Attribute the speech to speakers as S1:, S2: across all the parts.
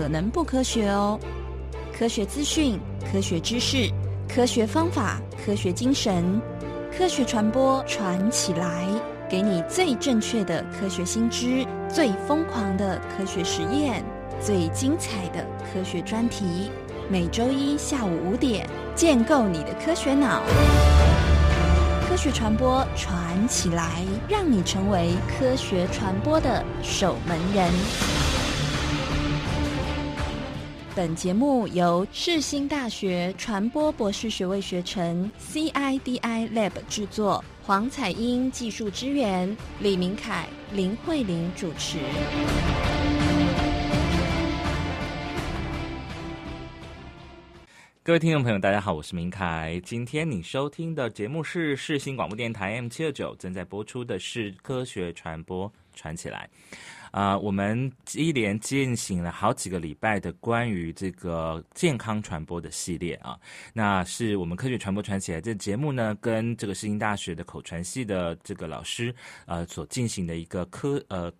S1: 可能不科学哦。科学资讯、科学知识、科学方法、科学精神，科学传播传起来，给你最正确的科学新知，最疯狂的科学实验，最精彩的科学专题。每周一下午五点，建构你的科学脑。科学传播传起来，让你成为科学传播的守门人。本节目由世新大学传播博士学位学程 CIDI Lab 制作，黄彩英技术支援，李明凯、林慧玲主持。
S2: 各位听众朋友，大家好，我是明凯。今天你收听的节目是世新广播电台 M 七二九，正在播出的是科学传播传起来。啊，我们一连进行了好几个礼拜的关于这个健康传播的系列啊，那是我们科学传播传起来这节目呢，跟这个世新大学的口传系的这个老师呃所进行的一个科呃。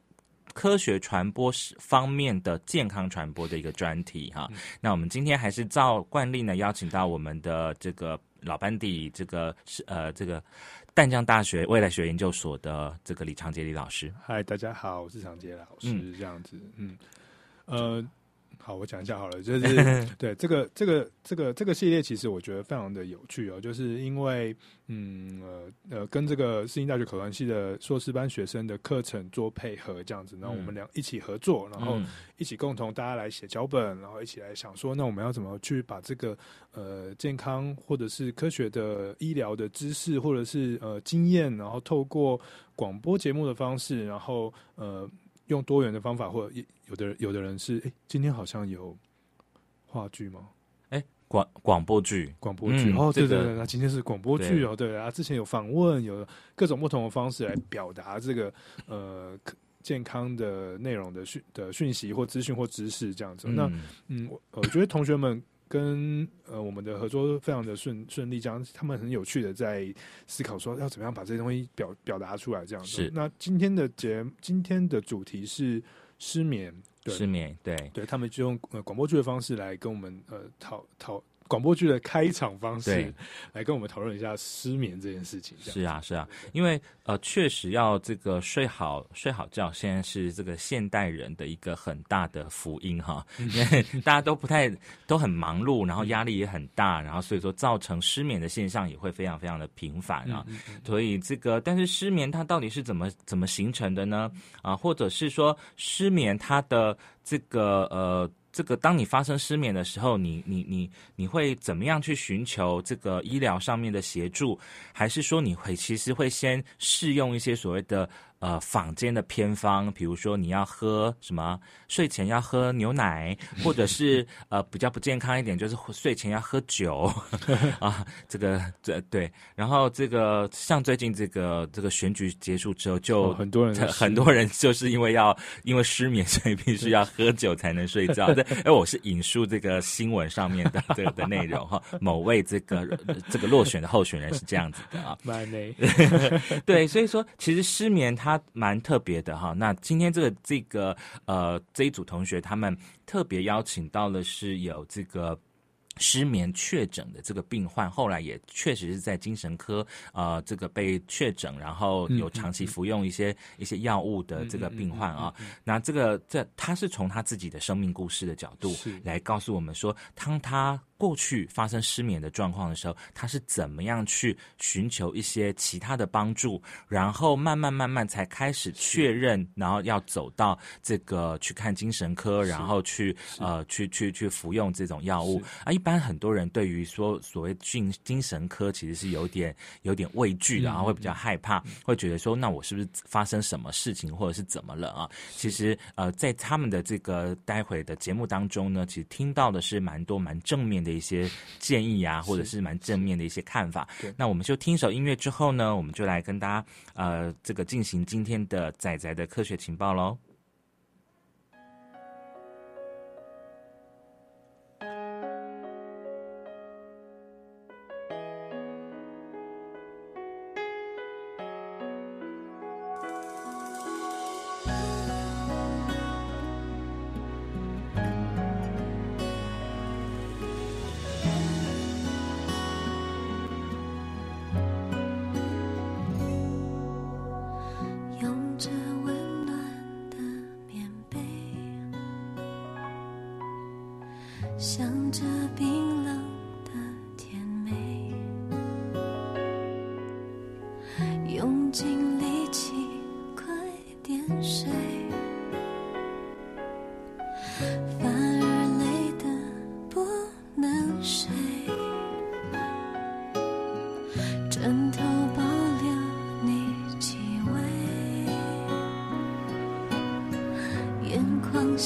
S2: 科学传播方面的健康传播的一个专题哈，那我们今天还是照惯例呢，邀请到我们的这个老班底，这个是呃这个淡江大学未来学研究所的这个李长杰李老师。
S3: 嗨，大家好，我是长杰老师，这样子，嗯，呃。好，我讲一下好了，就是 对这个这个这个这个系列，其实我觉得非常的有趣哦，就是因为嗯呃呃，跟这个世新大学口传系的硕士班学生的课程做配合，这样子，那我们俩一起合作，然后一起共同大家来写脚本，然后一起来想说，那我们要怎么去把这个呃健康或者是科学的医疗的知识，或者是呃经验，然后透过广播节目的方式，然后呃。用多元的方法，或者有的有的人是，哎，今天好像有话剧吗？
S2: 哎，广广播剧，
S3: 广播剧哦，对对对，那今天是广播剧哦，对啊，之前有访问，有各种不同的方式来表达这个呃健康的内容的讯的讯息或资讯或知识这样子。那嗯，我我觉得同学们。跟呃我们的合作非常的顺顺利，这样他们很有趣的在思考说要怎么样把这些东西表表达出来，这样
S2: 子。
S3: 那今天的节今天的主题是失眠，对
S2: 失眠，对
S3: 对，他们就用呃广播剧的方式来跟我们呃讨讨。广播剧的开场方式，来跟我们讨论一下失眠这件事情。
S2: 是啊，是啊，因为呃，确实要这个睡好睡好觉，现在是这个现代人的一个很大的福音哈。因为 大家都不太都很忙碌，然后压力也很大，然后所以说造成失眠的现象也会非常非常的频繁啊。所以这个，但是失眠它到底是怎么怎么形成的呢？啊，或者是说失眠它的这个呃。这个，当你发生失眠的时候，你你你你会怎么样去寻求这个医疗上面的协助？还是说你会其实会先试用一些所谓的？呃，坊间的偏方，比如说你要喝什么，睡前要喝牛奶，或者是 呃比较不健康一点，就是睡前要喝酒 啊。这个这对，然后这个像最近这个这个选举结束之后，就
S3: 很多人
S2: 很多人就是因为要因为失眠，所以必须要喝酒才能睡觉。对，哎，我是引述这个新闻上面的这个的内容哈。某位这个这个落选的候选人是这样子的啊。对，所以说其实失眠它。他蛮特别的哈，那今天这个这个呃这一组同学，他们特别邀请到的是有这个失眠确诊的这个病患，后来也确实是在精神科呃这个被确诊，然后有长期服用一些一些药物的这个病患啊。那这个这他是从他自己的生命故事的角度来告诉我们说，当他。过去发生失眠的状况的时候，他是怎么样去寻求一些其他的帮助，然后慢慢慢慢才开始确认，然后要走到这个去看精神科，然后去呃去去去服用这种药物啊。一般很多人对于说所谓精精神科其实是有点有点畏惧的，然后会比较害怕，会觉得说那我是不是发生什么事情或者是怎么了啊？其实呃在他们的这个待会的节目当中呢，其实听到的是蛮多蛮正面的。的一些建议啊，或者是蛮正面的一些看法。那我们就听一首音乐之后呢，我们就来跟大家呃，这个进行今天的仔仔的科学情报喽。
S4: 枕头保留你气味，眼眶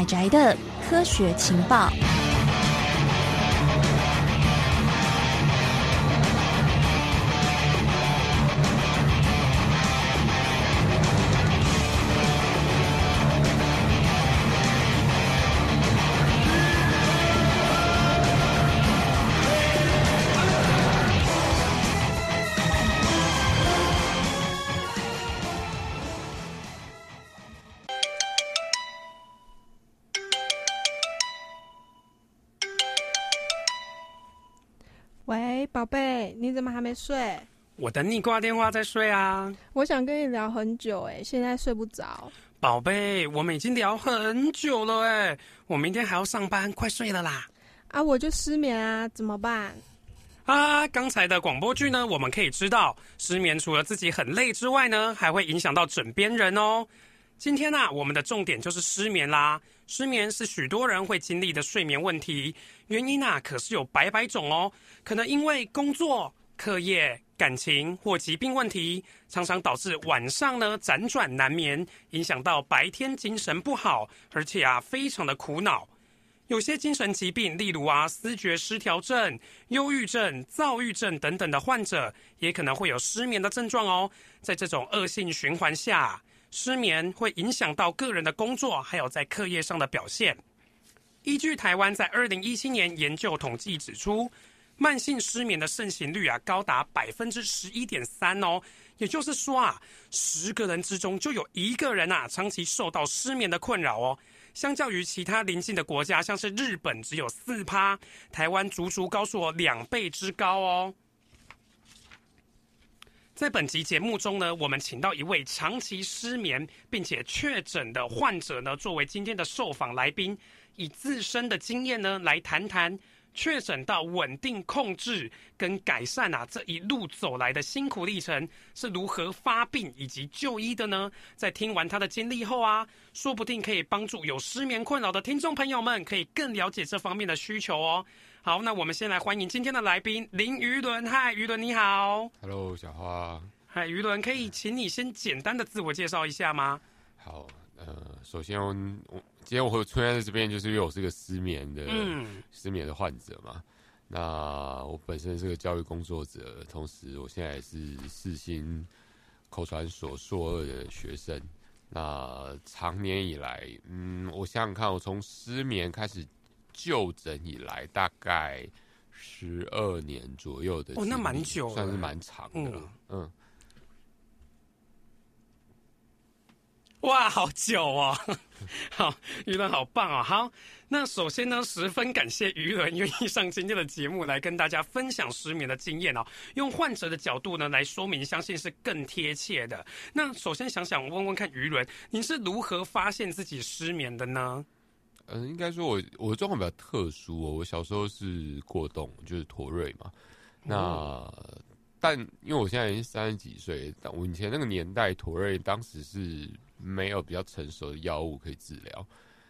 S4: 宅宅的
S1: 科学情报。
S5: 宝贝，你怎么还没睡？
S6: 我等你挂电话再睡啊，
S5: 我想跟你聊很久，哎，现在睡不着。
S6: 宝贝，我们已经聊很久了哎，我明天还要上班，快睡了啦。
S5: 啊，我就失眠啊，怎么办？
S6: 啊，刚才的广播剧呢，我们可以知道，失眠除了自己很累之外呢，还会影响到枕边人哦。今天呢、啊，我们的重点就是失眠啦。失眠是许多人会经历的睡眠问题，原因啊可是有百百种哦。可能因为工作、课业、感情或疾病问题，常常导致晚上呢辗转难眠，影响到白天精神不好，而且啊非常的苦恼。有些精神疾病，例如啊思觉失调症、忧郁症、躁郁症等等的患者，也可能会有失眠的症状哦。在这种恶性循环下，失眠会影响到个人的工作，还有在课业上的表现。依据台湾在二零一七年研究统计指出，慢性失眠的盛行率啊高达百分之十一点三哦。也就是说啊，十个人之中就有一个人啊长期受到失眠的困扰哦。相较于其他邻近的国家，像是日本只有四趴，台湾足足高出我两倍之高哦。在本集节目中呢，我们请到一位长期失眠并且确诊的患者呢，作为今天的受访来宾，以自身的经验呢来谈谈。确诊到稳定控制跟改善啊，这一路走来的辛苦历程是如何发病以及就医的呢？在听完他的经历后啊，说不定可以帮助有失眠困扰的听众朋友们，可以更了解这方面的需求哦。好，那我们先来欢迎今天的来宾林于伦。嗨，于伦你好。
S7: Hello，小花。
S6: 嗨，于伦，可以请你先简单的自我介绍一下吗？
S7: 好，呃，首先我。今天我会出现在这边，就是因为我是个失眠的失眠的患者嘛。那我本身是个教育工作者，同时我现在也是四星口传所硕二的学生。那长年以来，嗯，我想想看，我从失眠开始就诊以来，大概十二年左右的，
S6: 哦，那蛮久，
S7: 算是蛮长的，嗯。
S6: 哇，好久哦！好，舆论好棒哦。好，那首先呢，十分感谢舆论愿意上今天的节目来跟大家分享失眠的经验哦。用患者的角度呢来说明，相信是更贴切的。那首先想想问问看，舆论，您是如何发现自己失眠的呢？
S7: 嗯，应该说我我的状况比较特殊哦。我小时候是过动，就是驼瑞嘛。那但因为我现在已经三十几岁，但我以前那个年代驼瑞当时是。没有比较成熟的药物可以治疗，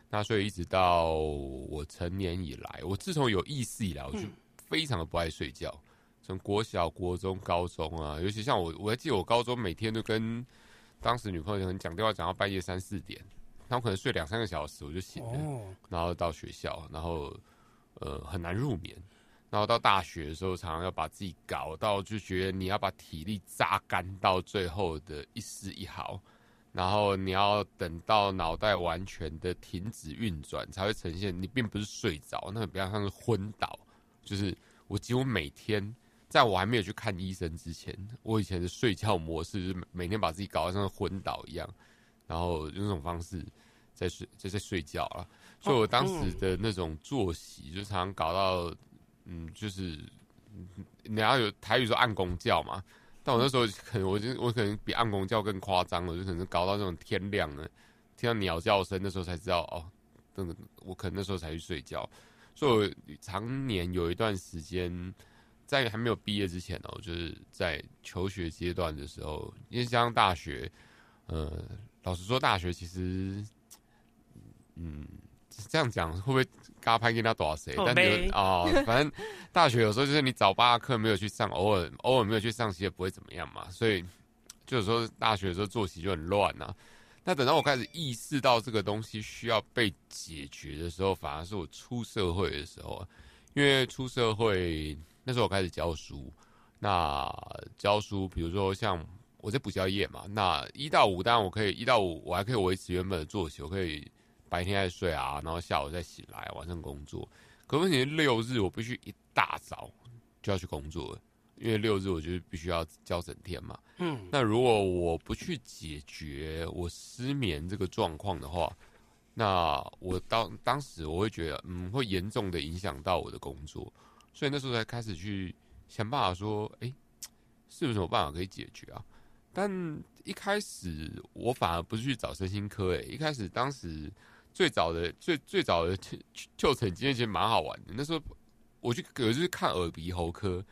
S7: 那所以一直到我成年以来，我自从有意识以来，我就非常的不爱睡觉。从国小、国中、高中啊，尤其像我，我还记得我高中每天都跟当时女朋友可能讲电话讲到半夜三四点，他们可能睡两三个小时我就醒了，然后到学校，然后呃很难入眠，然后到大学的时候，常常要把自己搞到就觉得你要把体力榨干到最后的一丝一毫。然后你要等到脑袋完全的停止运转，才会呈现你并不是睡着，那比较像是昏倒。就是我几乎每天，在我还没有去看医生之前，我以前的睡觉模式就是每天把自己搞得像昏倒一样，然后用这种方式在睡在在睡觉了。所以我当时的那种作息，就常常搞到，嗯，就是你要有台语说按公教嘛。但我那时候可能，我就我可能比暗公教更夸张了，就可能搞到那种天亮了，听到鸟叫声，那时候才知道哦，真的，我可能那时候才去睡觉。所以我常年有一段时间，在还没有毕业之前哦，就是在求学阶段的时候，因为像大学，呃，老实说，大学其实，嗯。这样讲会不会嘎拍给他多少谁？但就啊，反正大学有时候就是你早八课没有去上，偶尔偶尔没有去上，其实也不会怎么样嘛。所以就有时候大学的时候作息就很乱呐。那等到我开始意识到这个东西需要被解决的时候，反而是我出社会的时候。因为出社会那时候我开始教书，那教书比如说像我在补宵夜嘛，那一到五当然我可以一到五我还可以维持原本的作息，我可以。白天在睡啊，然后下午再醒来，晚上工作。可问题是六日我必须一大早就要去工作，因为六日我就必须要交整天嘛。嗯，那如果我不去解决我失眠这个状况的话，那我当当时我会觉得，嗯，会严重的影响到我的工作。所以那时候才开始去想办法说，哎，是不是有办法可以解决啊？但一开始我反而不是去找身心科，哎，一开始当时。最早的最最早的就就诊经验其实蛮好玩的。那时候我去有是看耳鼻喉科，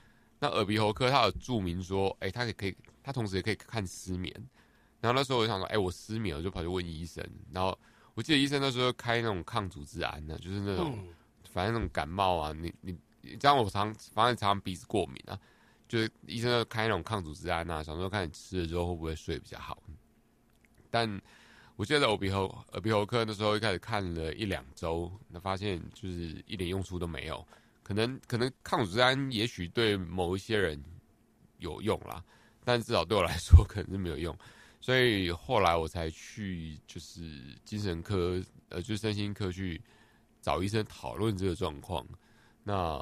S7: 那耳鼻喉科他有注明说，哎，他也可以，他同时也可以看失眠。然后那时候我就想说，哎，我失眠，我就跑去问医生。然后我记得医生那时候开那种抗组织胺呢，就是那种反正那种感冒啊，你你这样我常反正常鼻子过敏啊，就是医生要开那种抗组织胺啊，想说看你吃了之后会不会睡比较好。但我记得耳鼻喉耳鼻喉科那时候一开始看了一两周，那发现就是一点用处都没有。可能可能抗组织胺也许对某一些人有用啦，但至少对我来说可能是没有用。所以后来我才去就是精神科呃，就是身心科去找医生讨论这个状况。那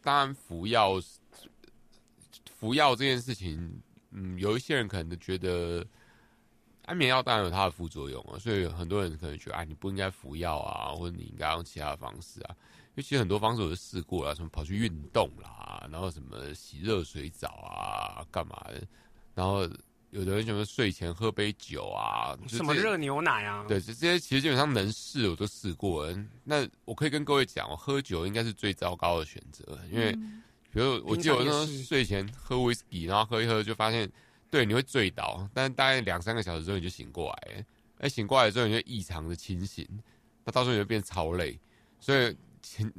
S7: 当然服药服药这件事情，嗯，有一些人可能觉得。安眠药当然有它的副作用啊，所以很多人可能觉得，啊，你不应该服药啊，或者你应该用其他的方式啊。因为其实很多方式我都试过了，什么跑去运动啦，然后什么洗热水澡啊，干嘛的。然后有的人什么睡前喝杯酒啊，
S6: 什么热牛奶啊，
S7: 对，这些其实基本上能试我都试过。那我可以跟各位讲，我喝酒应该是最糟糕的选择，因为比如我记得我那时候睡前喝威士忌，然后喝一喝就发现。对，你会醉倒，但大概两三个小时之后你就醒过来，哎，醒过来之后你就异常的清醒，那到时候你就变超累。所以，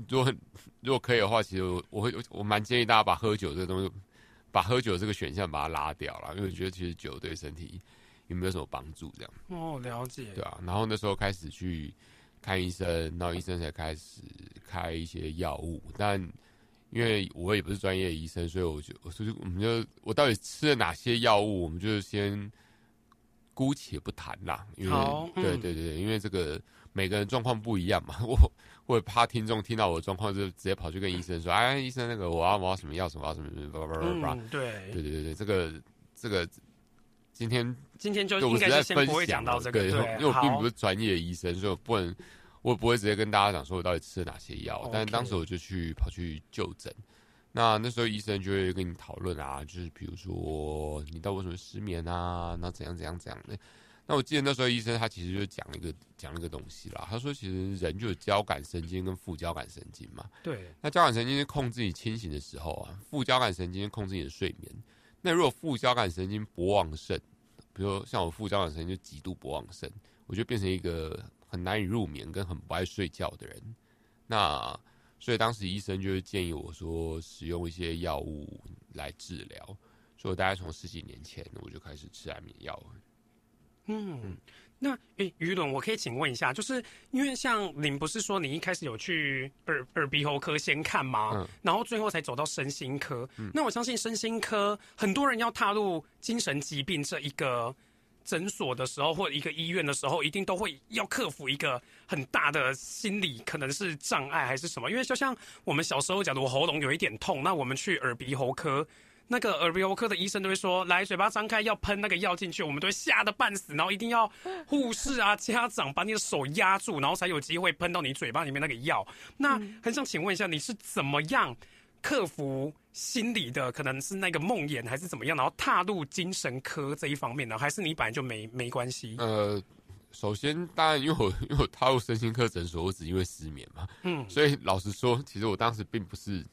S7: 如果如果可以的话，其实我我会我蛮建议大家把喝酒这个东西，把喝酒这个选项把它拉掉了，因为我觉得其实酒对身体也没有什么帮助，这样。
S6: 哦，了解。
S7: 对啊，然后那时候开始去看医生，然后医生才开始开一些药物，但。因为我也不是专业医生，所以我就，所以我们就，我到底吃了哪些药物，我们就先姑且不谈啦。因为，对对对，因为这个每个人状况不一样嘛，我我怕听众听到我的状况就直接跑去跟医生说，哎，医生那个我要我要什么药什么什么什么，叭叭叭叭，
S6: 对
S7: 对对对对，这个这个今天
S6: 今天就应该是先不会讲到这个，
S7: 因为我并不是专业医生，所以我不能。我不会直接跟大家讲说我到底吃了哪些药，但是当时我就去跑去就诊。那那时候医生就会跟你讨论啊，就是比如说你到底为什么失眠啊，那怎样怎样怎样的。那我记得那时候医生他其实就讲了一个讲了一个东西啦，他说其实人就有交感神经跟副交感神经嘛。
S6: 对。
S7: 那交感神经是控制你清醒的时候啊，副交感神经控制你的睡眠。那如果副交感神经不旺盛，比如像我副交感神经就极度不旺盛，我就变成一个。很难以入眠，跟很不爱睡觉的人，那所以当时医生就是建议我说，使用一些药物来治疗。所以我大概从十几年前我就开始吃安眠药。
S6: 嗯，那诶，于伦，我可以请问一下，就是因为像您不是说你一开始有去耳耳鼻喉科先看吗？嗯，然后最后才走到身心科。嗯，那我相信身心科很多人要踏入精神疾病这一个。诊所的时候，或者一个医院的时候，一定都会要克服一个很大的心理，可能是障碍还是什么？因为就像我们小时候，假如喉咙有一点痛，那我们去耳鼻喉科，那个耳鼻喉科的医生都会说：“来，嘴巴张开，要喷那个药进去。”我们都会吓得半死，然后一定要护士啊、家长把你的手压住，然后才有机会喷到你嘴巴里面那个药。那很想请问一下，你是怎么样？克服心理的可能是那个梦魇还是怎么样，然后踏入精神科这一方面呢？还是你本来就没没关系？
S7: 呃，首先当然因为我因为我踏入身心科诊所，我只因为失眠嘛，嗯，所以老实说，其实我当时并不是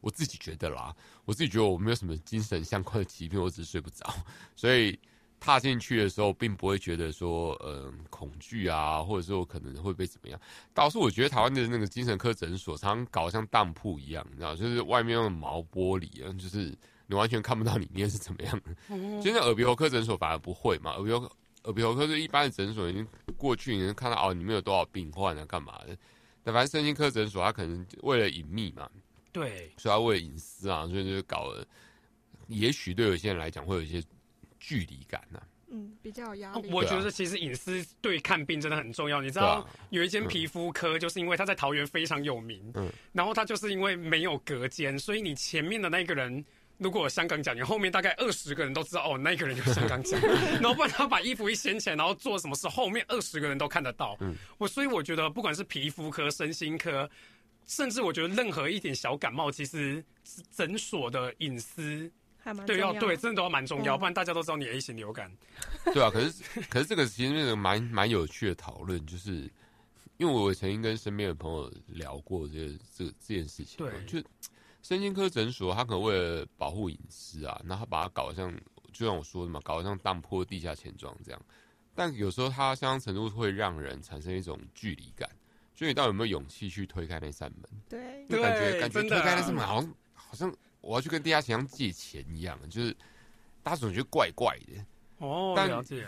S7: 我自己觉得啦，我自己觉得我没有什么精神相关的疾病，我只是睡不着，所以。踏进去的时候，并不会觉得说，嗯，恐惧啊，或者说可能会被怎么样。倒是我觉得台湾的那个精神科诊所，常常搞像当铺一样，你知道，就是外面用毛玻璃啊，就是你完全看不到里面是怎么样的。现在耳鼻喉科诊所反而不会嘛，耳鼻喉耳鼻喉科是一般的诊所，已经过去你能看到哦，里面有多少病患啊，干嘛的？但反正身心科诊所，他可能为了隐秘嘛，
S6: 对，
S7: 所以它为了隐私啊，所以就搞了。也许对有些人来讲，会有一些。距离感呢？
S5: 嗯，比较有压力。
S6: 我觉得其实隐私对看病真的很重要。你知道有一间皮肤科，就是因为他在桃园非常有名，嗯，然后他就是因为没有隔间，所以你前面的那个人如果香港讲，你后面大概二十个人都知道哦，那个人就是香港讲。然后不然他把衣服一掀起来，然后做什么事，后面二十个人都看得到。嗯，我所以我觉得不管是皮肤科、身心科，甚至我觉得任何一点小感冒，其实诊所的隐私。对，要对，真的都要蛮重要，不然大家都知道你 A 型流感。
S7: 对啊，可是可是这个其实那个蛮蛮有趣的讨论，就是因为我曾经跟身边的朋友聊过这这这件事情。
S6: 对，
S7: 就神经科诊所，他可能为了保护隐私啊，然后把它搞得像，就像我说的嘛，搞得像当铺地下钱庄这样。但有时候它相当程度会让人产生一种距离感，所以你到底有没有勇气去推开那扇门？
S5: 对，
S7: 就感觉感觉推开那扇门好像好像。我要去跟地下钱庄借钱一样，就是大家总觉得怪怪的
S6: 哦。了解。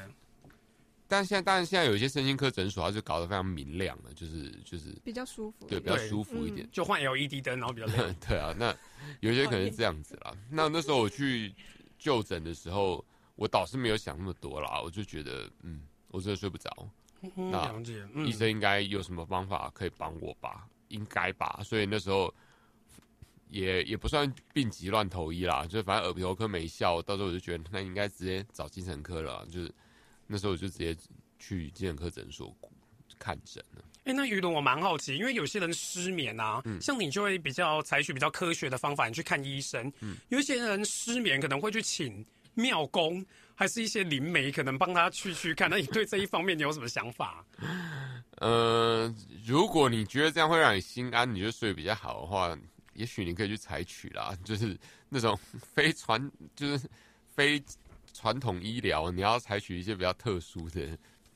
S7: 但现在当然现在有一些身心科诊所，它就搞得非常明亮了，就是就是
S5: 比较舒服
S7: 对。比较舒服一点。
S6: 就换 LED 灯，然后比较亮。
S7: 对啊，那有些可能是这样子啦。那那时候我去就诊的时候，我倒是没有想那么多啦，我就觉得，嗯，我真的睡不着，
S6: 嗯
S7: 那
S6: 了解，嗯
S7: 医生应该有什么方法可以帮我吧？应该吧。所以那时候也也不算病急乱投医啦，就反正耳鼻喉科没效，到时候我就觉得那应该直接找精神科了啊，就是那时候我就直接去精神科诊所看诊了。
S6: 哎、那于伦，我蛮好奇，因为有些人失眠啊，
S7: 嗯
S6: 像你就会比较采取比较科学的方法，你去看医生。
S7: 嗯
S6: 有一些人失眠可能会去请庙公，还是一些灵媒，可能帮他去去看。那你对这一方面你有什么想法？
S7: 呃，如果你觉得这样会让你心安，你就睡比较好的话，也许你可以去采取啦，就是那种非传，就是非传统医疗，你要采取一些比较特殊的，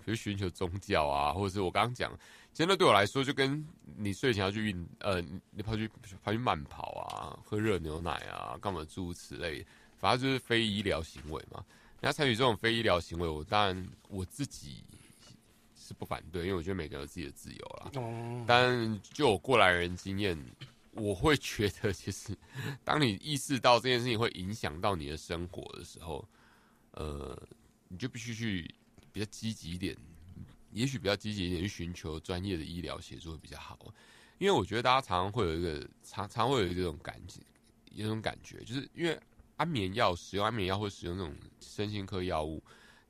S7: 比如寻求宗教啊，或者是我刚刚讲，其实那对我来说就跟你睡前要去运，呃，你跑去跑去慢跑啊，喝热牛奶啊，干嘛诸如此类，反正就是非医疗行为嘛。你要采取这种非医疗行为，我当然我自己是不反对，因为我觉得每个人有自己的自由啦。
S6: 哦，
S7: 但就我过来人经验，我会觉得，其实当你意识到这件事情会影响到你的生活的时候，呃，你就必须去比较积极一点，也许比较积极一点去寻求专业的医疗协助会比较好。因为我觉得大家常常会有一个常常会有一种感觉，有种感觉，就是因为安眠药使用安眠药或使用那种身心科药物，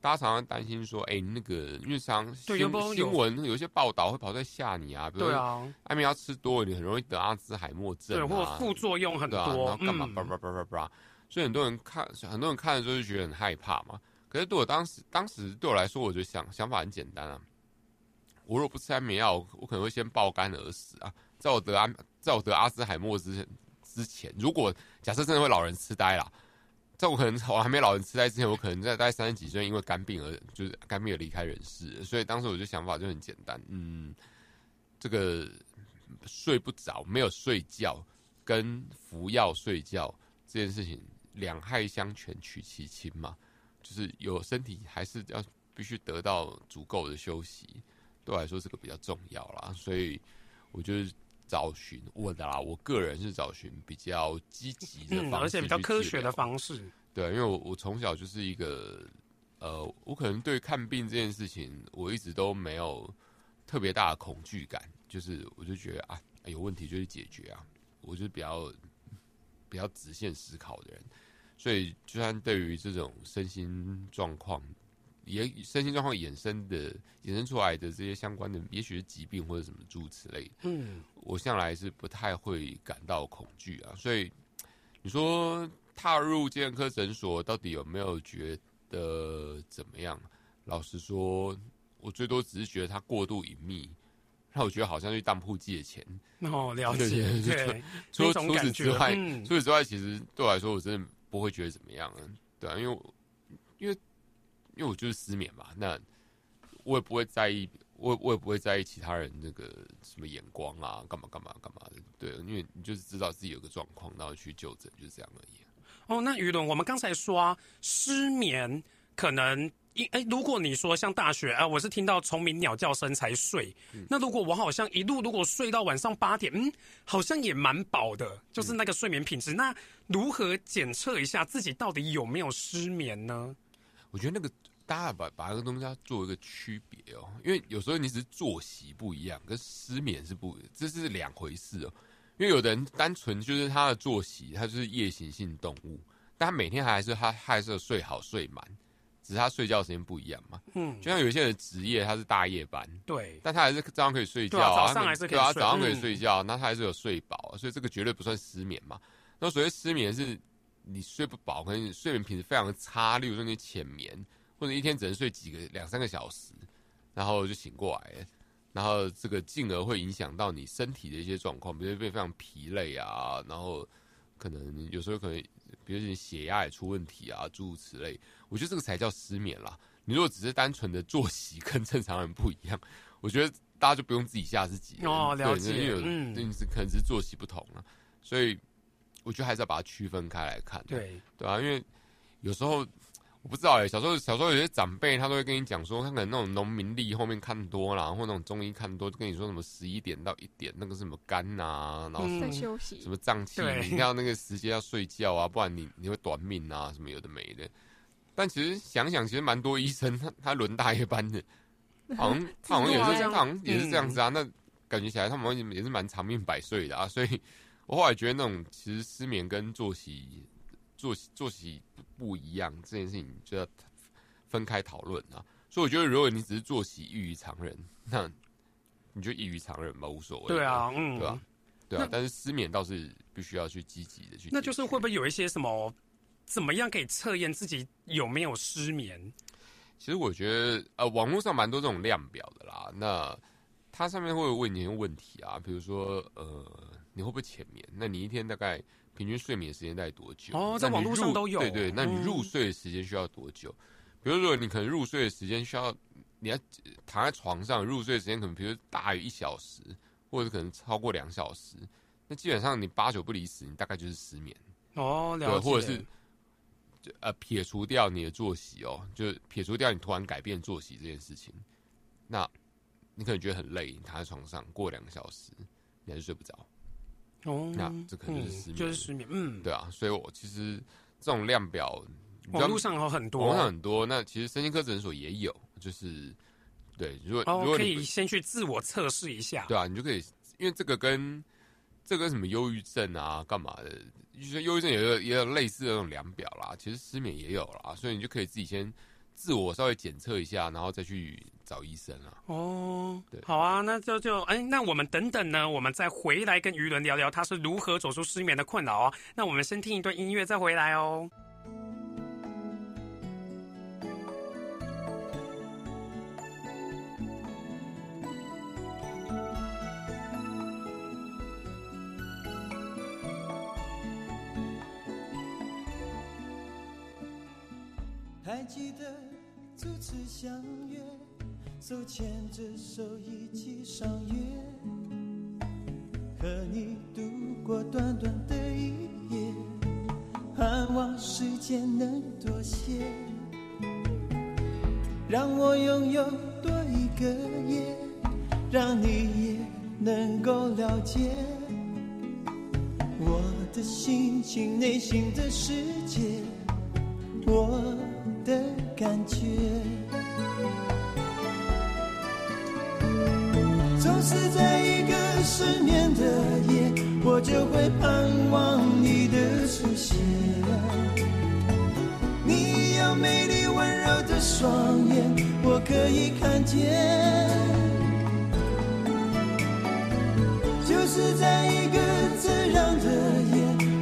S7: 大家常常担心说，哎、那个因为常新新闻有一些报道会跑出来吓你啊，比如说
S6: 对啊，
S7: 安眠药吃多了，你很容易得阿兹海默症、
S6: 对，
S7: 啊，
S6: 或者副作用很
S7: 多啊，然
S6: 多
S7: 后，干嘛
S6: 嗯
S7: 叭叭叭叭叭，所以很多人看，很多人看的时候就觉得很害怕嘛。可是对我当时，当时对我来说，我就想想法很简单啊。我如果不吃安眠药，我可能会先爆肝而死啊。在我得安，在我得阿兹海默之前之前，如果假设真的会老人痴呆啦，在我可能我还没老人痴呆之前，我可能在大概三十几岁，因为肝病而就是肝病而离开人世。所以当时我就想法就很简单，嗯，这个睡不着，没有睡觉，跟服药睡觉这件事情，两害相权取其轻嘛，就是有身体还是要必须得到足够的休息，对我来说这个比较重要啦，所以我就是找寻我的啦，我个人是找寻比较积极的
S6: 嗯，
S7: 方式、
S6: 而且比较科学的。方式。
S7: 对，因为我我从小就是一个，呃，我可能对看病这件事情，我一直都没有特别大的恐惧感，就是我就觉得啊，有问题就去解决啊，我就比较比较直线思考的人，所以就算对于这种身心状况，也身心状况衍生的衍生出来的这些相关的，也许是疾病或者什么诸如此类的。
S6: 嗯，
S7: 我向来是不太会感到恐惧啊，所以你说踏入健康科诊所到底有没有觉得怎么样？老实说，我最多只是觉得它过度隐秘，让我觉得好像去当铺借钱。
S6: 哦，了解，
S7: 对
S6: 对，
S7: 除
S6: 了
S7: 除此之外，
S6: 嗯
S7: 除此之外，其实对我来说，我真的不会觉得怎么样啊，对啊，因为因为因为我就是失眠嘛，那我也不会在意，我我也不会在意其他人那个什么眼光啊，干嘛干嘛干嘛的，对，因为你就是知道自己有个状况，然后去就诊，就是这样而已。
S6: 哦，那于伦，我们刚才说啊，失眠可能因哎，如果你说像大学啊，我是听到虫鸣鸟叫声才睡，那如果我好像一路如果睡到晚上八点，嗯，好像也蛮饱的，就是那个睡眠品质。那如何检测一下自己到底有没有失眠呢？
S7: 我觉得那个大家把把那个东西要做一个区别哦，因为有时候你只是作息不一样，跟失眠是不，这是两回事哦。因为有的人单纯就是他的作息，他就是夜行性动物，但他每天还是他他还是有睡好睡满，只是他睡觉时间不一样嘛。
S6: 嗯，
S7: 就像有些人职业他是大夜班，
S6: 对，
S7: 但他还是照样可以睡觉
S6: 对啊早上还是可以
S7: 对啊，早上可以
S6: 嗯
S7: 睡觉，那他还是有睡饱，所以这个绝对不算失眠嘛。那所谓失眠是你睡不饱，可能你睡眠品质非常的差，例如说你浅眠，或者一天只能睡几个两三个小时，然后就醒过来，然后这个进而会影响到你身体的一些状况，比如变非常疲累啊，然后可能有时候可能，比如你血压也出问题啊，诸如此类。我觉得这个才叫失眠啦。你如果只是单纯的作息跟正常人不一样，我觉得大家就不用自己吓自己
S6: 哦了解
S7: 对因为有
S6: 嗯
S7: 你是可能是作息不同了，所以我觉得还是要把它区分开来看。
S6: 对，
S7: 对啊，因为有时候我不知道哎、小时候小时候有些长辈他都会跟你讲说，他可能那种农民历后面看多啦，或那种中医看多，就跟你说什么十一点到一点那个什么肝啊、然后
S6: 嗯
S5: 在休息
S7: 什，么脏器，
S6: 对
S7: 你一定要那个时间要睡觉啊，不然你你会短命啊，什么有的没的。但其实想想，其实蛮多医生他他轮大夜班的，好像他 好像也是
S6: 真的吗
S7: 他好像也是这样子啊。那感觉起来他们也是蛮长命百岁的啊。所以我后来觉得那种其实失眠跟作息作息作息不不一样这件事情就要分开讨论啊。所以我觉得如果你只是作息异于常人，那你就异于常人吧，无所谓。
S6: 对啊，嗯，
S7: 对啊，对啊，但是失眠倒是必须要去积极的去。
S6: 那就是会不会有一些什么，怎么样可以测验自己有没有失眠？
S7: 其实我觉得，呃，网络上蛮多这种量表的啦。那它上面会问你一些问题啊，比如说，呃，你会不会浅眠？那你一天大概平均睡眠时间大概多久？
S6: 哦在网络上都有
S7: 对对，那你
S6: 嗯
S7: 入睡的时间需要多久？比如说，你可能入睡的时间需要，你要躺在床上入睡的时间可能，比如大于一小时，或者可能超过两小时，那基本上你八九不离十，你大概就是失眠。
S6: 哦，了
S7: 对，
S6: 解，
S7: 或者是就呃撇除掉你的作息哦，就是撇除掉你突然改变作息这件事情，那你可能觉得很累，你躺在床上过两个小时，你还是睡不着，
S6: 哦，
S7: 那这可能就是失眠
S6: 嗯就是失眠，嗯，
S7: 对啊，所以我其实这种量表，
S6: 网络上有很多，
S7: 网络上很多，那其实身心科诊所也有，就是对，如果、如
S6: 哦，可
S7: 果可
S6: 以先去自我测试一下，
S7: 对啊，你就可以，因为这个跟这个跟什么忧郁症啊，干嘛的？就是忧郁症也有也有类似的那种量表啦，其实失眠也有啦，所以你就可以自己先自我稍微检测一下，然后再去找医生啊。
S6: 哦
S7: 对，
S6: 好啊，那就就哎，那我们等等呢，我们再回来跟舆论聊聊他是如何走出失眠的困扰哦。那我们先听一段音乐再回来哦。
S8: 还记得初次相约，手牵着手一起赏月，和你度过短短的一夜，盼望时间能多些，让我拥有多一个夜，让你也能够了解我的心情、内心的世界。我的感觉。总是在一个失眠的夜，我就会盼望你的出现。你有美丽温柔的双眼，我可以看见。就是在一个自然的夜，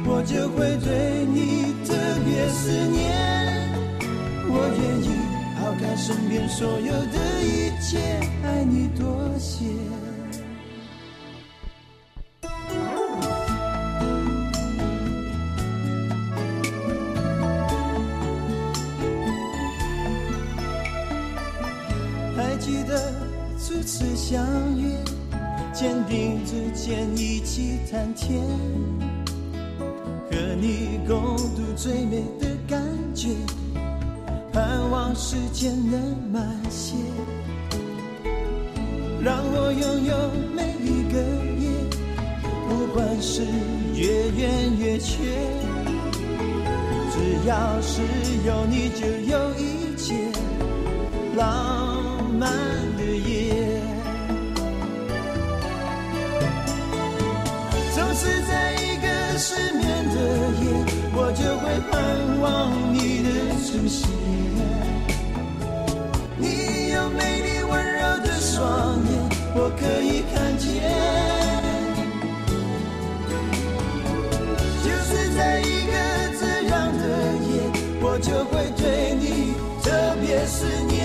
S8: 我就会对你特别思念。我愿意抛开身边所有的一切，爱你多些。还记得初次相约，肩并着肩一起谈天，和你共度最美的感觉。盼望时间能慢些，让我拥有每一个夜，不管是越圆越缺，只要是有你就有一切浪漫的夜。总是在一个失眠，就会盼望你的出现。你有美丽温柔的双眼，我可以看见。就是在一个这样的夜，我就会对你特别思念。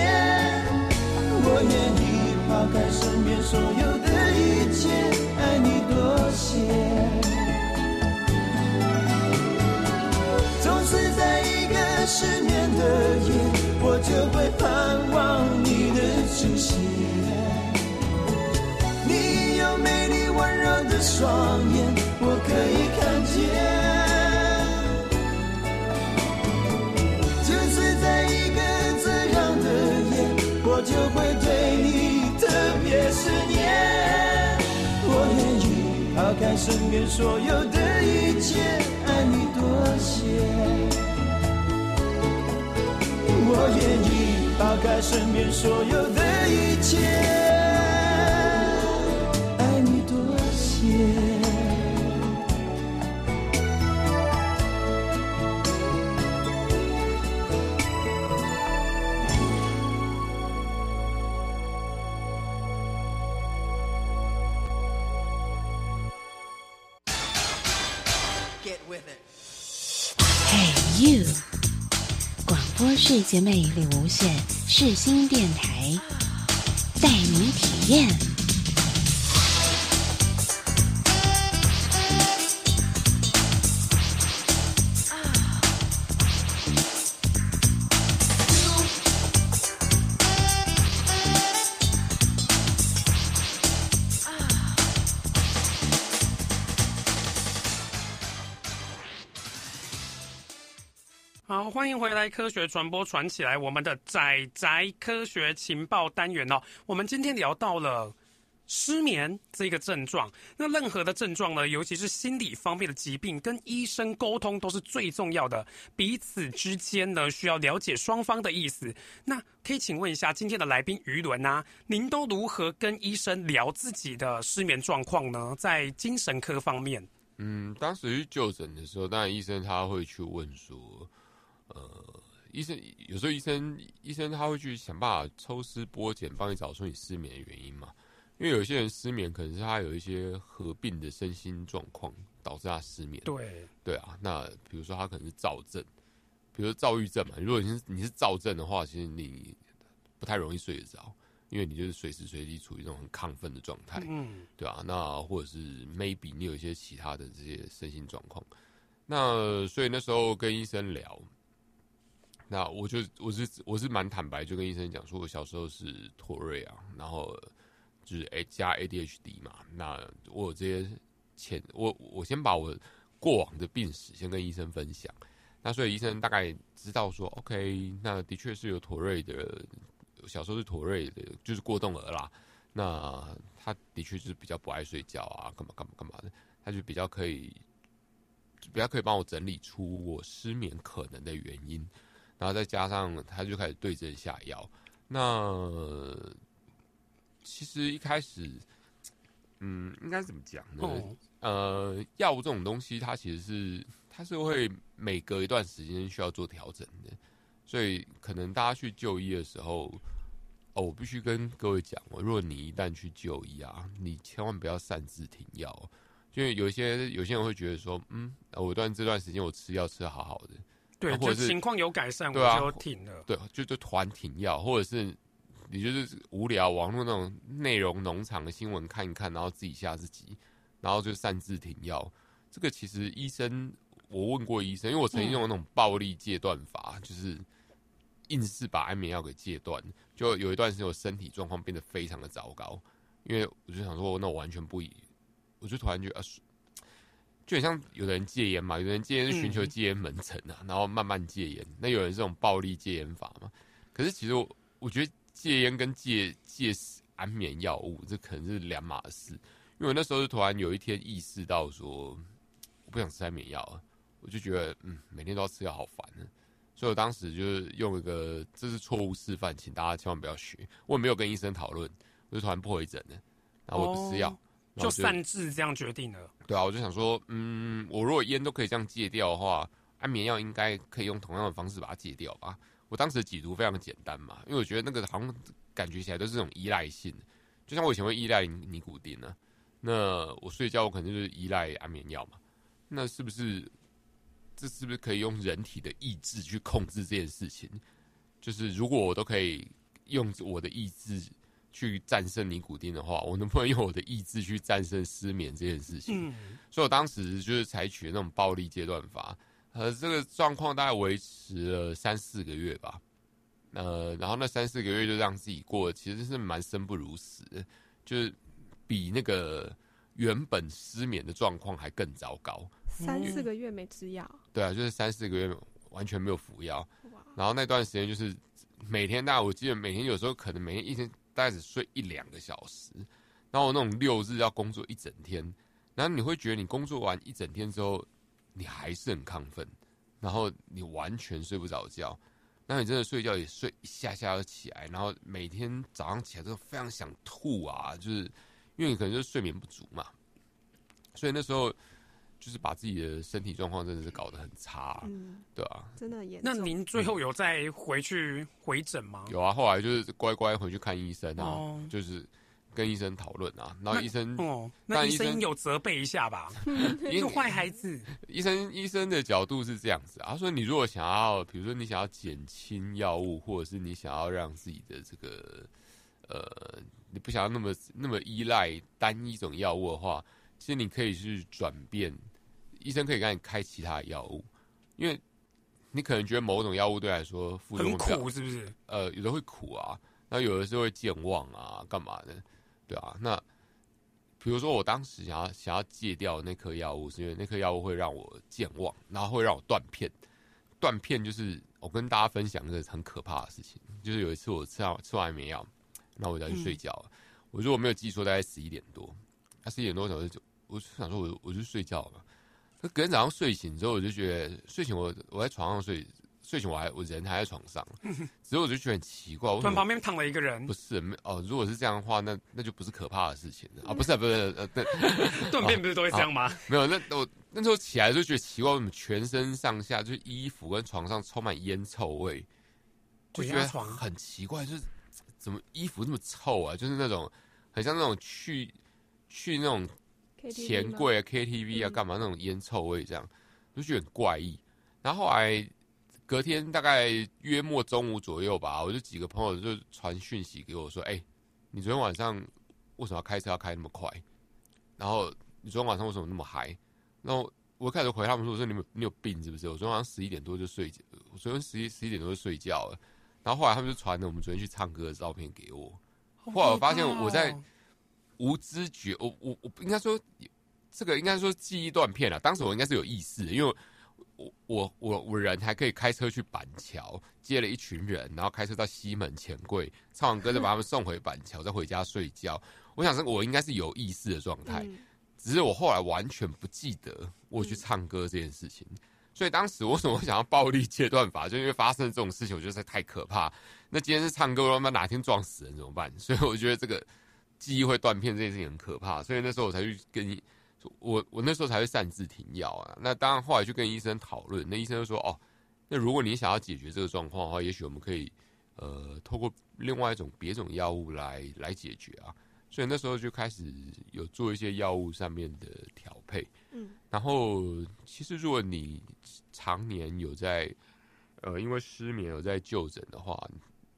S8: 我愿意抛开身边所有的一切，失眠的夜，我就会盼望你的出现。你有美丽温柔的双眼，我可以看见。就是在一个这样的夜，我就会对你特别思念。我愿意抛开身边所有的一切，爱你多些。我愿意抛开身边所有的一切，爱你多些。
S9: 世界魅力无限世新电台，带你体验。
S6: 欢迎回来，科学传播传起来，我们的仔仔科学情报单元哦。我们今天聊到了失眠这个症状，那任何的症状呢，尤其是心理方面的疾病，跟医生沟通都是最重要的，彼此之间呢需要了解双方的意思。那可以请问一下，今天的来宾于伦啊，您都如何跟医生聊自己的失眠状况呢？在精神科方面，
S7: 嗯，当时去就诊的时候，当然医生他会去问说，呃，医生有时候医生医生他会去想办法抽丝剥茧，帮你找出你失眠的原因嘛。因为有些人失眠可能是他有一些合并的身心状况导致他失眠。
S6: 对，
S7: 对啊，那比如说他可能是躁症，比如说躁郁症嘛。如果你是你是躁症的话，其实你不太容易睡得着，因为你就是随时随地处于一种很亢奋的状态。
S6: 嗯，
S7: 对啊，那或者是 maybe 你有一些其他的这些身心状况，那所以那时候跟医生聊，那我就我是我是蛮坦白，就跟医生讲说，我小时候是妥瑞啊，然后就是 A 加 ADHD 嘛，那我有这些前我我先把我过往的病史先跟医生分享，那所以医生大概知道说，OK，那的确是有妥瑞的，小时候是妥瑞的，就是过动儿啦。那他的确是比较不爱睡觉啊，干嘛干嘛干嘛的，他就比较可以，比较可以帮我整理出我失眠可能的原因，然后再加上他就开始对症下药。那其实一开始，嗯，应该怎么讲呢？
S6: 哦，
S7: 呃，药物这种东西，它其实是它是会每隔一段时间需要做调整的，所以可能大家去就医的时候，哦，我必须跟各位讲哦，如果你一旦去就医啊，你千万不要擅自停药哦，因为有些有些人会觉得说，嗯，我段这段时间我吃药吃的好好的，
S6: 对，
S7: 或
S6: 是情况有改善，
S7: 对啊
S6: 我就停了。
S7: 对，就就团停药，或者是你就是无聊网络那种内容农场的新闻看一看，然后自己吓自己，然后就擅自停药。这个其实医生，我问过医生，因为我曾经用那种暴力戒断法，就是硬是把安眠药给戒断。就有一段时间，我身体状况变得非常的糟糕，因为我就想说，那我完全不以，我就突然觉得，啊、就很像有的人戒烟嘛，有的人戒烟是寻求戒烟门诊啊，然后慢慢戒烟。那有人是这种暴力戒烟法嘛？可是其实我我觉得戒烟跟戒戒安眠药物，这可能是两码事。因为我那时候就突然有一天意识到说，我不想吃安眠药了，我就觉得嗯，每天都要吃药好烦呢。所以我当时就是用一个这是错误示范，请大家千万不要学。我也没有跟医生讨论，我就突然不回诊了，然后我也不吃药，
S6: 就擅自这样决定了。
S7: 对啊，我就想说，嗯，我如果烟都可以这样戒掉的话，安眠药应该可以用同样的方式把它戒掉吧？我当时的解读非常简单嘛，因为我觉得那个好像感觉起来都是这种依赖性，就像我以前会依赖尼尼古丁呢、那我睡觉我肯定就是依赖安眠药嘛，那是不是这是不是可以用人体的意志去控制这件事情？就是如果我都可以用我的意志去战胜尼古丁的话，我能不能用我的意志去战胜失眠这件事情？
S6: 嗯，
S7: 所以我当时就是采取那种暴力阶段法，呃，这个状况大概维持了三四个月吧。呃，然后那三四个月就让自己过其实是蛮生不如死的，就是比那个原本失眠的状况还更糟糕。
S5: 三四个月没吃药，
S7: 对啊，就是三四个月完全没有服药，
S5: 哇，
S7: 然后那段时间就是每天大概我记得每天有时候可能每天一天大概只睡一两个小时，然后那种六日要工作一整天，然后你会觉得你工作完一整天之后，你还是很亢奋，然后你完全睡不着觉，那你真的睡觉也睡一下下就起来，然后每天早上起来都非常想吐啊，就是因为你可能就是睡眠不足嘛，所以那时候就是把自己的身体状况真的是搞得很差，
S5: 嗯，
S7: 对啊，
S5: 真的很严
S6: 那。您最后有再回去回诊吗？
S7: 有啊，后来就是乖乖回去看医生啊，
S6: 哦
S7: 就是跟医生讨论啊，然后医生
S6: 哦，那医
S7: 生
S6: 生有责备一下吧？
S7: 一
S6: 个坏孩子，
S7: 医生医生的角度是这样子啊，他说你如果想要，比如说你想要减轻药物，或者是你想要让自己的这个呃，你不想要那么那么依赖单一种药物的话，其实你可以去转变，医生可以给你开其他药物，因为你可能觉得某种药物对来说副作
S6: 很
S7: 用很
S6: 苦是不是？
S7: 呃，有的会苦啊，那有的时候会健忘啊，干嘛的，对啊。那比如说我当时想要想要戒掉那颗药物，是因为那颗药物会让我健忘，然后会让我断片。断片就是我跟大家分享一个很可怕的事情，就是有一次我吃完吃完安眠药，然后我就要去睡觉了。我如果没有记错，大概十一点多，那十一点多我就我就想说我我就睡觉了。可隔天早上睡醒之后，我就觉得睡醒我我在床上睡，睡醒我还我人还在床上，只是我就觉得很奇怪，为
S6: 突然旁边躺了一个人
S7: 不，是没哦？如果是这样的话，那那就不是可怕的事情了啊！不是不是呃，那
S6: 断片不是都会这样吗？
S7: 没有那我那时候起来就觉得奇怪，为什么全身上下就是衣服跟床上充满烟臭味，就觉得
S6: 床
S7: 很奇怪，就是怎么衣服那么臭啊？就是那种很像那种去去那种钱柜啊、KTV 啊
S5: 嗯
S7: 干嘛那种烟臭味，这样就觉得很怪异。然后后来隔天大概约莫中午左右吧，我就几个朋友就传讯息给我说：“哎、你昨天晚上为什么要开车要开那么快？然后你昨天晚上为什么那么嗨？”然后我开始回他们说：“我说你们你有病是不是？我昨天晚上十一点多就睡觉，我昨天十一十一点多就睡觉了。”然后后来他们就传了我们昨天去唱歌的照片给我。后来我发现我在
S6: 哦
S7: 无知觉，我我我应该说这个应该说记忆断片了。当时我应该是有意识的，因为我我我我人还可以开车去板桥接了一群人，然后开车到西门钱柜唱完歌，再把他们送回板桥，再回家睡觉。我想是我应该是有意识的状态，
S5: 嗯
S7: 只是我后来完全不记得我去唱歌这件事情。所以当时我为什么会想要暴力戒断法，就因为发生这种事情，我觉得太可怕。那今天是唱歌，我他妈哪天撞死人怎么办？所以我觉得这个记忆会断片这件事情很可怕，所以那时候我才去跟你，我我那时候才会擅自停药啊。那当然后来去跟医生讨论，那医生就说哦，那如果你想要解决这个状况的话，也许我们可以呃透过另外一种别种药物来来解决啊。所以那时候就开始有做一些药物上面的调配，
S5: 嗯，
S7: 然后其实如果你常年有在呃因为失眠有在就诊的话，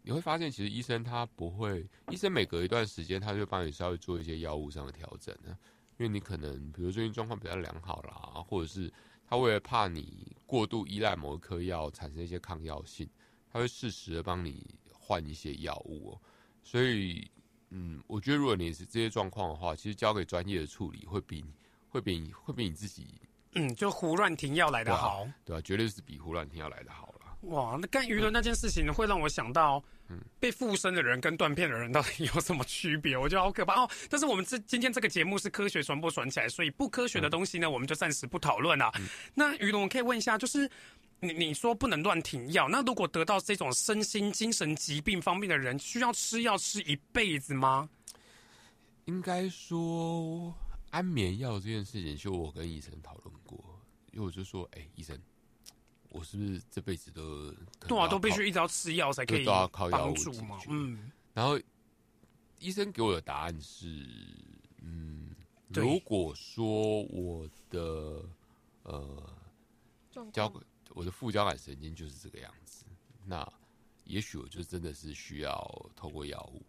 S7: 你会发现其实医生他不会，医生每隔一段时间他就帮你稍微做一些药物上的调整呢，因为你可能比如最近状况比较良好啦，或者是他为了怕你过度依赖某一颗药产生一些抗药性，他会适时的帮你换一些药物哦，所以。嗯，我觉得如果你是这些状况的话，其实交给专业的处理会比你会比你会比你自己
S6: 嗯，就胡乱停药来的好。
S7: 对吧、绝对是比胡乱停药来的好了。
S6: 哇，那干娱乐那件事情会让我想到，
S7: 嗯
S6: 被附身的人跟断片的人到底有什么区别？我觉得好可怕哦。但是我们这今天这个节目是科学传播传起来，所以不科学的东西呢，我们就暂时不讨论啦。那于龙，我可以问一下，就是你你说不能乱停药，那如果得到这种身心精神疾病方面的人，需要吃药吃一辈子吗？
S7: 应该说安眠药这件事情，就我跟医生讨论过，因为我就说，哎、医生，我是不是这辈子都
S6: 对啊，都必须一直要吃药才可以
S7: 都要靠药
S6: 帮
S7: 物
S6: 助嘛。嗯，
S7: 然后医生给我的答案是，嗯，如果说我的呃交
S5: 况
S7: 我的副交感神经就是这个样子，那也许我就真的是需要透过药物。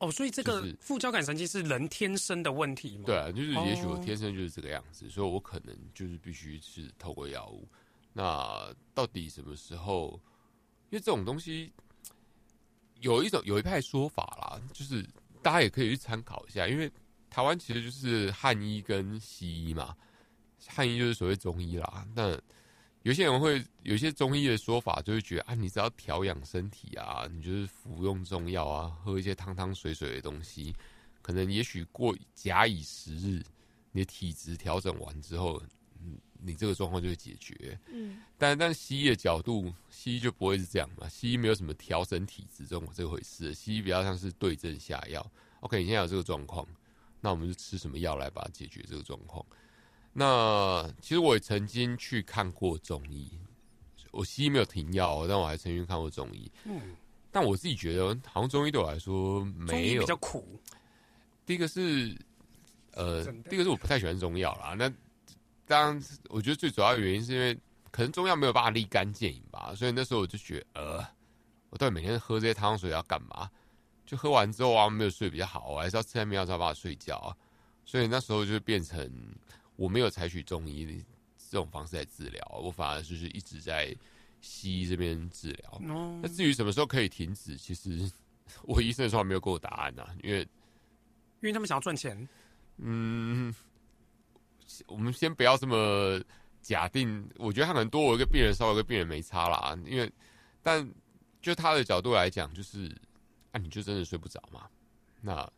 S6: 哦，所以这个副交感神经是人天生的问题吗？
S7: 对啊，就是也许我
S6: 哦
S7: 天生就是这个样子，所以我可能就是必须是透过药物。那到底什么时候？因为这种东西有一种有一派说法啦，就是大家也可以去参考一下，因为台湾其实就是汉医跟西医嘛，汉医就是所谓中医啦。那有些人会有些中医的说法，就会觉得啊，你只要调养身体啊，你就是服用中药啊，喝一些汤汤水水的东西，可能也许过假以时日，你的体质调整完之后，你这个状况就会解决。
S5: 嗯，
S7: 但但西医的角度，西医就不会是这样嘛？西医没有什么调整体质这种这回事，西医比较像是对症下药。OK，你现在有这个状况，那我们就吃什么药来把它解决这个状况？那其实我也曾经去看过中医，我西医没有停药，但我还曾经看过中医。
S6: 嗯，
S7: 但我自己觉得，好像中医对我来说没有
S6: 比较苦，
S7: 第一个是，呃第一个是我不太喜欢中药啦。那当然，我觉得最主要的原因是因为可能中药没有办法立竿见影吧，所以那时候我就觉得，呃，我到底每天喝这些汤水要干嘛？就喝完之后啊，没有睡比较好，我还是要吃安眠药才有办法睡觉啊。所以那时候就变成我没有采取中医这种方式来治疗，我反而就是一直在西医这边治疗。
S6: 哦
S7: 那，至于什么时候可以停止，其实我医生的时候没有给我答案呐、因为
S6: 因为他们想要赚钱。
S7: 嗯，我们先不要这么假定，我觉得他可能多我一个病人，少我一个病人没差啦。因为，但就他的角度来讲，就是啊，你就真的睡不着嘛？那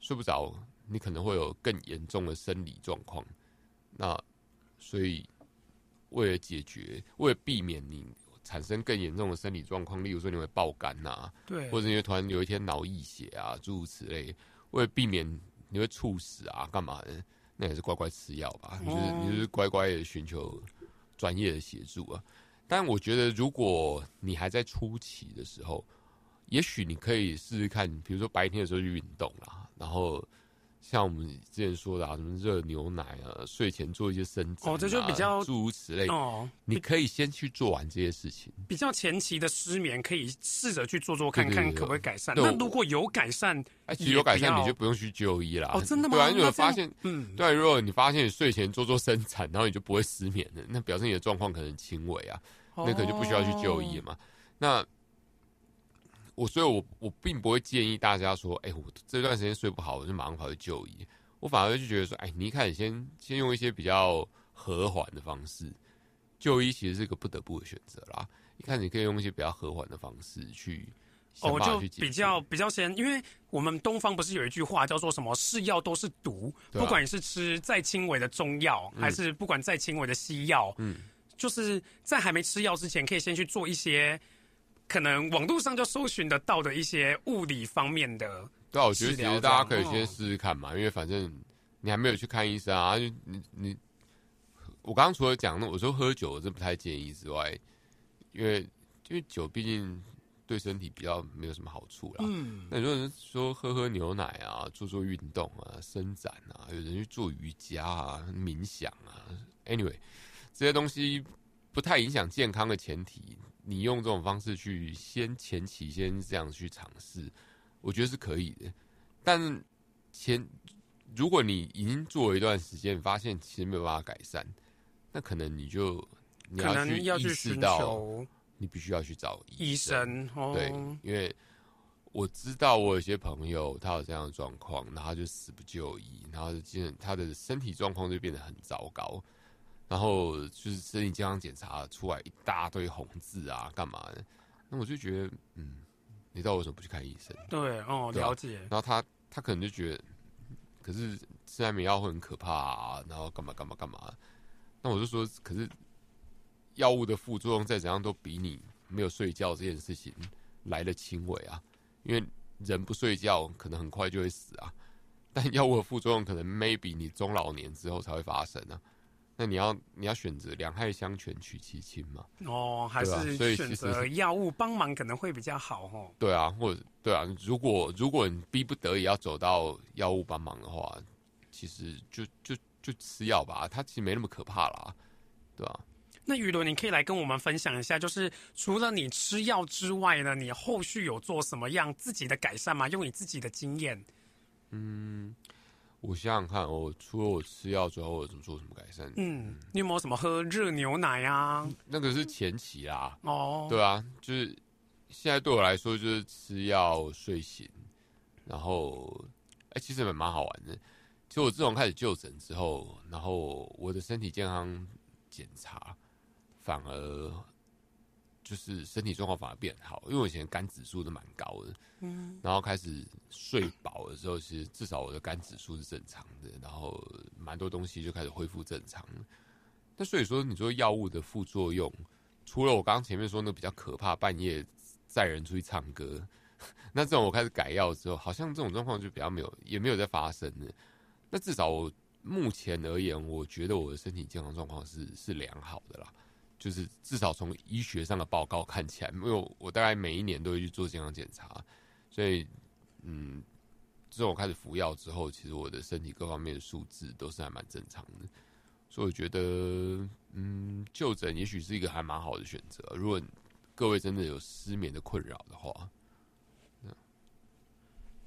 S7: 睡不着，你可能会有更严重的生理状况。那所以，为了解决，为了避免你产生更严重的生理状况，例如说你会爆肝呐、
S6: 对，
S7: 或者你会突然有一天脑溢血啊，诸如此类，为了避免你会猝死啊，干嘛的？那也是乖乖吃药吧，你就是你就是乖乖的寻求专业的协助啊。但我觉得，如果你还在初期的时候，也许你可以试试看，比如说白天的时候去运动啦，然后像我们之前说的啊，什么热牛奶啊，睡前做一些伸展、啊，
S6: 哦这就比较
S7: 诸如此类。
S6: 哦，
S7: 你可以先去做完这些事情，
S6: 比较前期的失眠，可以试着去做做看看可不可以改善。那如果有改善，
S7: 哎，其实有改善你就不用去就医啦。
S6: 哦，真的吗？
S7: 对啊，因为
S6: 那这样
S7: 我发现，
S6: 嗯，
S7: 对啊，如果你发现你睡前做做伸展，然后你就不会失眠了，那表示你的状况可能轻微啊，那可能就不需要去就医。嘛。那我所以我，我并不会建议大家说，哎、我这段时间睡不好，我就马上跑去就医。我反而就觉得说，哎、你一开始先先用一些比较和缓的方式，就医其实是个不得不的选择啦。一开始你可以用一些比较和缓的方式去想
S6: 哦，就。比较比较先，因为我们东方不是有一句话叫做什么“是药都是毒”，
S7: 啊
S6: 不管你是吃再轻微的中药，
S7: 嗯
S6: 还是不管再轻微的西药，
S7: 嗯，
S6: 就是在还没吃药之前，可以先去做一些可能网络上就搜寻得到的一些物理方面的。
S7: 对啊，我觉得其实大家可以先试试看嘛，因为反正你还没有去看医生啊，就你你，我刚刚除了讲那我说喝酒我真不太建议之外，因为因为酒毕竟对身体比较没有什么好处啦。
S6: 嗯，
S7: 那有人说喝喝牛奶啊，做做运动啊，伸展啊，有人去做瑜伽啊、冥想啊，anyway，这些东西不太影响健康的前提，你用这种方式去先前期先这样去尝试，我觉得是可以的。但前如果你已经做了一段时间，发现其实没有办法改善，那可能你就你
S6: 可
S7: 要去意识到，你必须要去找
S6: 医生哦。
S7: 对，因为我知道我有些朋友他有这样的状况，然后他就死不就医，然后就他的身体状况就变得很糟糕，然后就是身体健康检查出来一大堆红字啊，干嘛的？那我就觉得，嗯，你知道我为什么不去看医生？
S6: 对哦，
S7: 对啊
S6: 了解。
S7: 然后他他可能就觉得，可是吃安眠药会很可怕啊，然后干嘛干嘛干嘛。那我就说，可是药物的副作用再怎样都比你没有睡觉这件事情来的轻微啊，因为人不睡觉可能很快就会死啊，但药物的副作用可能 maybe 你中老年之后才会发生啊。那你要你要选择两害相权取其轻嘛？
S6: 哦，还是选择药物帮忙可能会比较好哦。
S7: 对啊，或者对啊，如果如果你逼不得已要走到药物帮忙的话，其实就就就吃药吧，它其实没那么可怕啦，对啊、
S6: 那雨伦，你可以来跟我们分享一下，就是除了你吃药之外呢，你后续有做什么样自己的改善吗？用你自己的经验。
S7: 嗯，我想想看，我除了我吃药之后，我有怎么做什么改善？
S6: 嗯，你有没有什么喝热牛奶啊？
S7: 那个是前期啦，
S6: 哦，
S7: 对啊，就是现在对我来说就是吃药、睡醒，然后哎、其实也蛮好玩的。其实我自从开始就诊之后，然后我的身体健康检查反而就是身体状况反而变好，因为我以前肝指数都蛮高的，嗯，然后开始睡饱的时候，其实至少我的肝指数是正常的，然后蛮多东西就开始恢复正常。那所以说，你说药物的副作用，除了我刚刚前面说那比较可怕，半夜载人出去唱歌，那这种我开始改药之后，好像这种状况就比较没有，也没有再发生了。那至少我目前而言，我觉得我的身体健康状况是是良好的啦。就是至少从医学上的报告看起来，因为我大概每一年都会去做健康检查，所以嗯，自从我开始服药之后，其实我的身体各方面的数字都是还蛮正常的，所以我觉得嗯，就诊也许是一个还蛮好的选择。如果各位真的有失眠的困扰的话，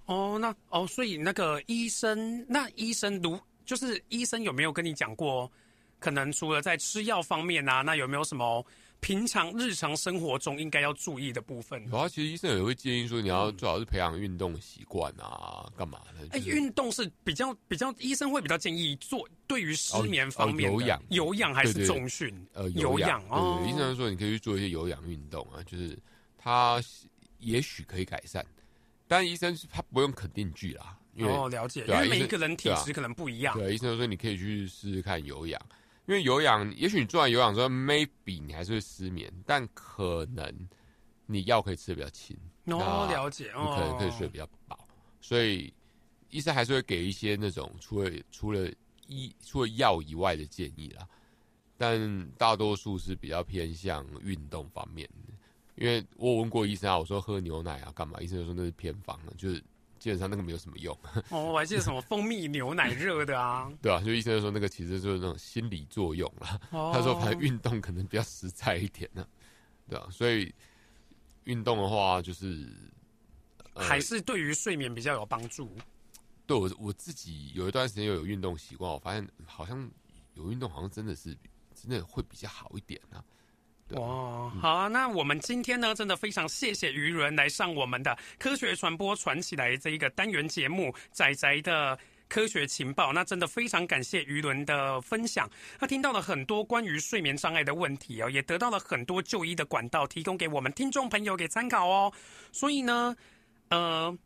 S6: 哦，那哦，所以那个医生，那医生如就是医生有没有跟你讲过？可能除了在吃药方面啊，那有没有什么平常日常生活中应该要注意的部分？
S7: 有啊，其实医生也会建议说，你要最好是培养运动习惯啊，干嘛的？
S6: 哎，运动是比较比较，医生会比较建议做对于失眠方面
S7: 有氧、
S6: 有氧还是重训？
S7: 呃，
S6: 有氧
S7: 哦。医生说你可以去做一些有氧运动啊，就是他也许可以改善，但医生他不用肯定句啦，因为
S6: 哦了解，因为每一个人体质可能不一样。
S7: 对，医生说你可以去试试看有氧。因为有氧，也许你做完有氧之后，maybe 你还是会失眠，但可能你药可以吃的比较轻。
S6: 哦，了解，
S7: 你可能可以睡得比较饱，所以医生还是会给一些那种除了除了医除了药以外的建议啦。但大多数是比较偏向运动方面的，因为我问过医生啊，我说喝牛奶啊干嘛？医生就说那是偏方了，就是。基本上那个没有什么用。
S6: 哦，我还记得什么蜂蜜牛奶热的啊。
S7: 对啊，就医生说那个其实就是那种心理作用了。他说反正运动可能比较实在一点呢。对啊，所以运动的话就是
S6: 还是对于睡眠比较有帮助。
S7: 对我我自己有一段时间又有运动习惯，我发现好像有运动好像真的是真的会比较好一点呢。
S6: 哇，好啊！那我们今天呢，真的非常谢谢于伦来上我们的科学传播传起来这一个单元节目仔仔的科学情报。那真的非常感谢于伦的分享，他听到了很多关于睡眠障碍的问题哦，也得到了很多就医的管道，提供给我们听众朋友给参考哦。所以呢，呃，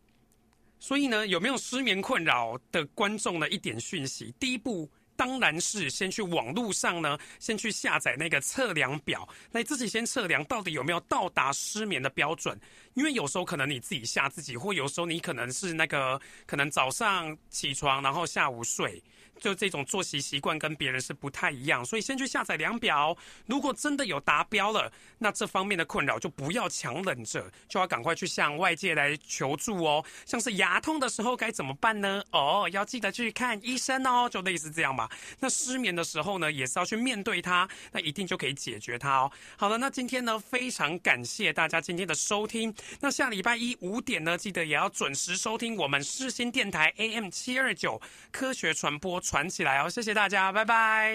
S6: 所以呢，有没有失眠困扰的观众的一点讯息？第一步。当然是先去网络上呢，先去下载那个测量表，来自己先测量到底有没有到达失眠的标准。因为有时候可能你自己吓自己，或有时候你可能是那个可能早上起床，然后下午睡。就这种作息习惯跟别人是不太一样，所以先去下载量表。如果真的有达标了，那这方面的困扰就不要强忍着，就要赶快去向外界来求助哦。像是牙痛的时候该怎么办呢？哦，要记得去看医生哦，就类似这样吧。那失眠的时候呢，也是要去面对它，那一定就可以解决它哦。好了，那今天呢，非常感谢大家今天的收听。那下礼拜一五点呢，记得也要准时收听我们世新电台 AM 七二九科学传播。传起来哦！谢谢大家，拜拜。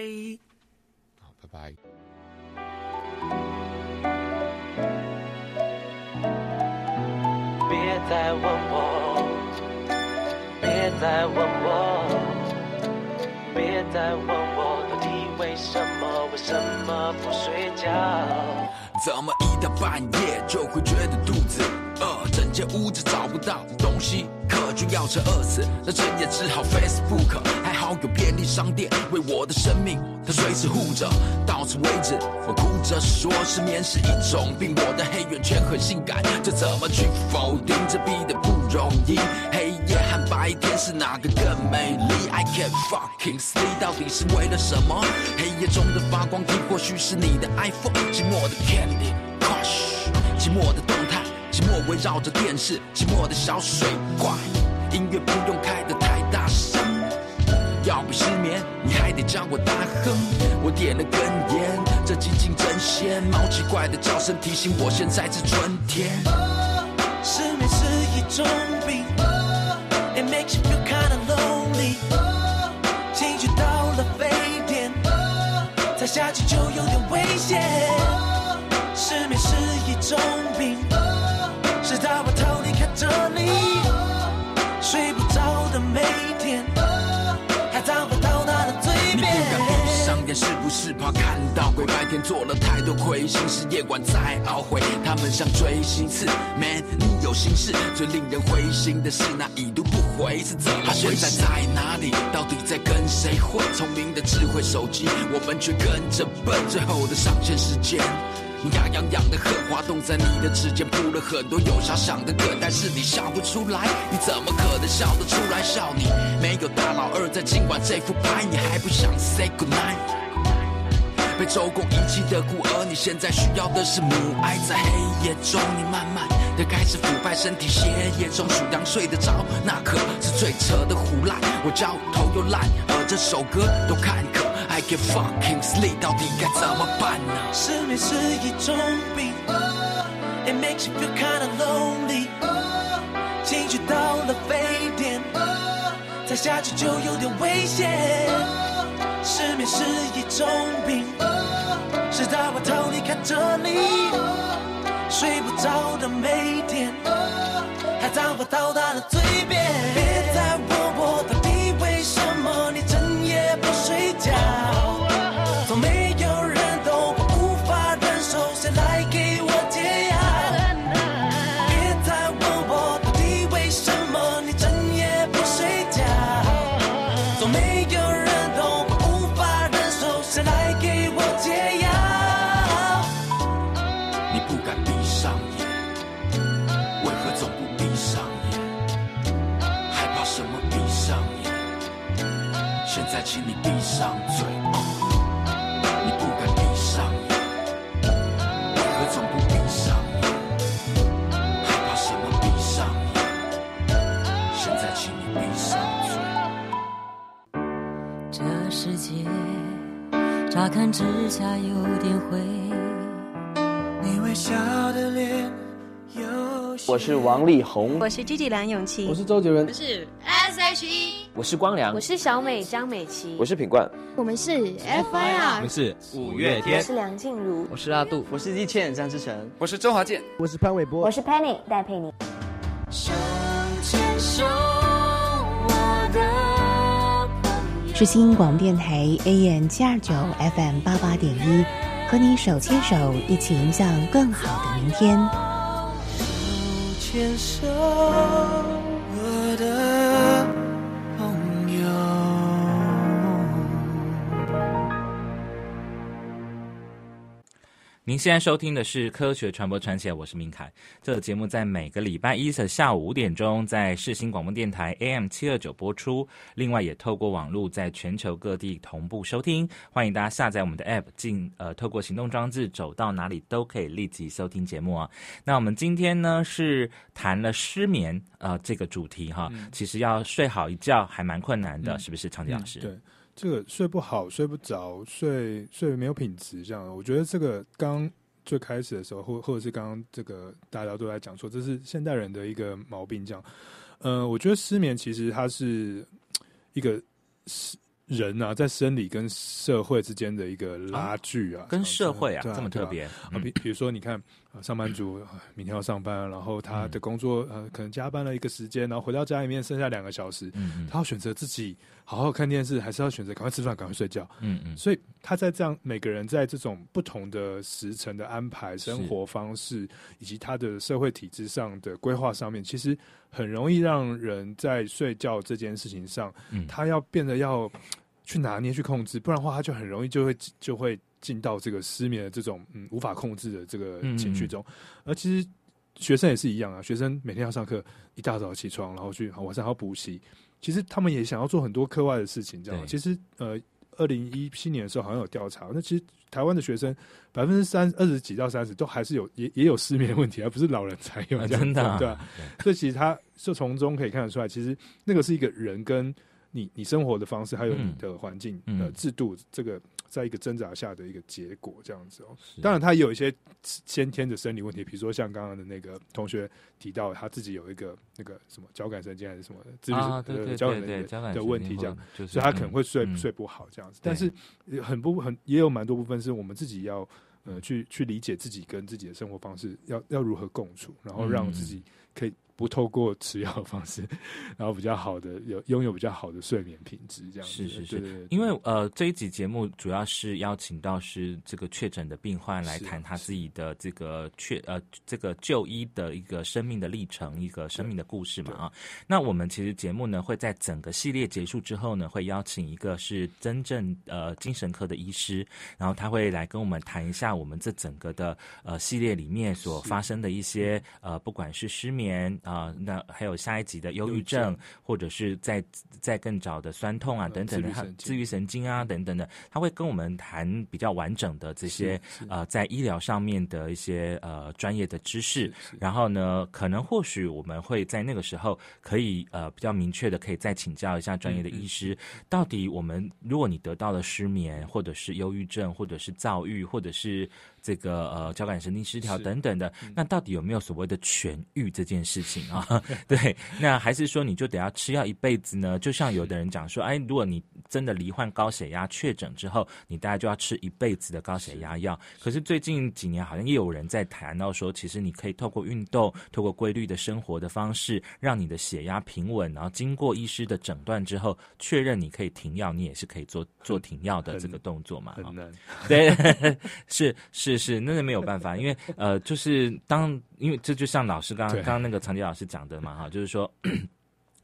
S7: 好，拜拜。
S10: 别再问我，别再问我，别再问我，到底为什么？为什么不睡觉？
S11: 怎么一到半夜就会觉得肚子间屋子找不到东西。可就要吃饿死，那整夜只好 Facebook，还好有便利商店为我的生命，它随时护着。到此为止，我哭着说失眠是一种病，我的黑眼圈很性感，这怎么去否定？这逼得不容易。黑夜和白天是哪个更美丽？I can't fucking sleep，到底是为了什么？黑夜中的发光体或许是你的 iPhone，寂寞的 Candy Crush，寂寞的动，寂寞围绕着电视，寂寞的小水怪。音乐不用开得太大声，要不失眠，你还得叫我大哼。我点了根烟，这寂静真鲜，猫奇怪的叫声提醒我现在是春天。
S10: 失眠是一种病，It makes you feel kinda lonely。情绪到了沸点，再下去就有点危险。失眠是一种病，睡不着的每天，不到他的嘴边。
S11: 眼是不是怕看到鬼？白天做了太多亏心事，夜晚再懊悔。他们像锥心刺，Man，你有心事。最令人灰心的是那已读不回是怎么？他现在在哪里？到底在跟谁混？聪明的智慧手机，我们却跟着笨。最后的上线时间。牙痒痒的荷花冻在你的指尖，铺了很多有遐想的歌，但是你笑不出来，你怎么可能笑得出来？笑你没有大老二在今晚这副牌，你还不想 say good night？被周公遗弃的孤儿，你现在需要的是母爱。在黑夜中，你慢慢的开始腐败，身体血液中数羊睡得着，那可是最扯的胡赖。我焦头又烂，而这首歌都坎坷。I can fucking sleep，到底该怎么办呢？
S10: 失眠是一种病，It makes you feel kinda lonely，情绪到了沸点，再下去就有点危险。失眠是一种病，是在我逃离开这里，睡不着的每天，还在我到达的嘴边。
S12: 乍看之下有点灰，
S10: 你微笑的脸有
S13: 我是王力宏，
S14: 我是 Gigi 梁咏琪，
S13: 我是周杰伦，我
S14: 是 S.H.E，
S13: 我是光良，
S15: 我是小美张美琪，
S13: 我是品冠，
S15: 我们是 F.I.R，
S16: 们是五月天。
S15: 我，是梁静茹，
S13: 我是阿杜，
S17: 我是易倩张志成，
S16: 我是周华健，
S17: 我是潘玮柏，
S4: 我是 Penny 戴佩妮。
S10: 手牵手，
S9: 是。新广电台 AM 七二九 FM 八八点一，和你手牵手，一起迎向更好的明天。
S10: 手牵手，
S2: 您现在收听的是《科学传播传起来》，我是明凯。这个节目在每个礼拜一的下午五点钟，在世新广播电台 AM 七二九播出。另外，也透过网络在全球各地同步收听。欢迎大家下载我们的 App，进呃，透过行动装置走到哪里都可以立即收听节目啊。那我们今天呢是谈了失眠啊、呃、这个主题哈。
S3: 嗯
S2: 其实要睡好一觉还蛮困难的，
S3: 嗯
S2: 是不是，长杰老师？
S3: 对，这个睡不好、睡不着、睡睡没有品质，这样，我觉得这个刚最开始的时候，或或者是刚刚这个大家都在讲说，这是现代人的一个毛病，这样。呃，我觉得失眠其实它是一个是人啊，在生理跟社会之间的一个拉锯啊，
S2: 跟社会啊
S3: 对
S2: 这么特别
S3: 比比如说你看，呃上班族呃明天要上班，然后他的工作呃可能加班了一个时间，然后回到家里面剩下两个小时，他要选择自己好好看电视，还是要选择赶快吃饭、赶快睡觉？
S2: 嗯嗯。
S3: 所以他在这样每个人在这种不同的时辰的安排、生活方式以及他的社会体制上的规划上面，其实很容易让人在睡觉这件事情上，
S2: 嗯。
S3: 他要变得要去拿捏、去控制，不然的话，他就很容易就会就会进到这个失眠的这种嗯无法控制的这个
S2: 嗯
S3: 情绪中。而其实学生也是一样啊，学生每天要上课，一大早起床，然后去好晚上还要补习，其实他们也想要做很多课外的事情，这样。其实呃，二零一七年的时候好像有调查，那其实台湾的学生百分之三二十几到三十都还是有也也有失眠的问题，而不是老人才有
S2: 啊
S3: 这样
S2: 真的啊。
S3: 对吧、所以其实他就从中可以看得出来，其实那个是一个人跟你你生活的方式，还有你
S2: 嗯。
S3: 的环境、
S2: 嗯。
S3: 呃制度，这个在一个挣扎下的一个结果，这样子哦。
S2: 是
S3: 当然，他也有一些先天的生理问题，比如说像刚刚的那个同学提到，他自己有一个那个什么交感神经还是什么的自律
S2: 啊对对
S3: 呃交感神经的问题这样，
S2: 就是
S3: 所以他可能会睡、
S2: 嗯
S3: 睡不好这样子。但是呃很不很也有蛮多部分是我们自己要呃去去理解自己跟自己的生活方式要要如何共处，然后让自己可以不透过吃药的方式，然后比较好的有拥有比较好的睡眠品质，这样
S2: 是是是。因为呃这一集节目主要是邀请到是这个确诊的病患来谈他自己的这个确呃这个就医的一个生命的历程，一个生命的故事嘛啊。那我们其实节目呢会在整个系列结束之后呢，会邀请一个是真正呃精神科的医师，然后他会来跟我们谈一下我们这整个的呃系列里面所发生的一些呃不管是失眠啊、那还有下一集的忧郁症，或者是在在更早的酸痛啊等等的，
S3: 自律神经
S2: 自愈神经啊等等的，他会跟我们谈比较完整的这些呃在医疗上面的一些呃专业的知识，然后呢，可能或许我们会在那个时候可以呃比较明确的可以再请教一下专业的医师，到底我们如果你得到了失眠，或者是忧郁症，或者是躁郁，或者是这个呃交感神经失调等等的，那到底有没有所谓的痊愈这件事情啊？对，那还是说你就得要吃药一辈子呢？就像有的人讲说，哎，如果你真的罹患高血压确诊之后，你大概就要吃一辈子的高血压药。可是最近几年好像也有人在谈到说，其实你可以透过运动，透过规律的生活的方式，让你的血压平稳，然后经过医师的诊断之后，确认你可以停药，你也是可以做做停药的这个动作嘛？
S3: 很难。
S2: 对，是是是，那是没有办法，因为呃，就是当因为这就像老师刚刚刚刚那个长杰老师讲的嘛，哈，就是说。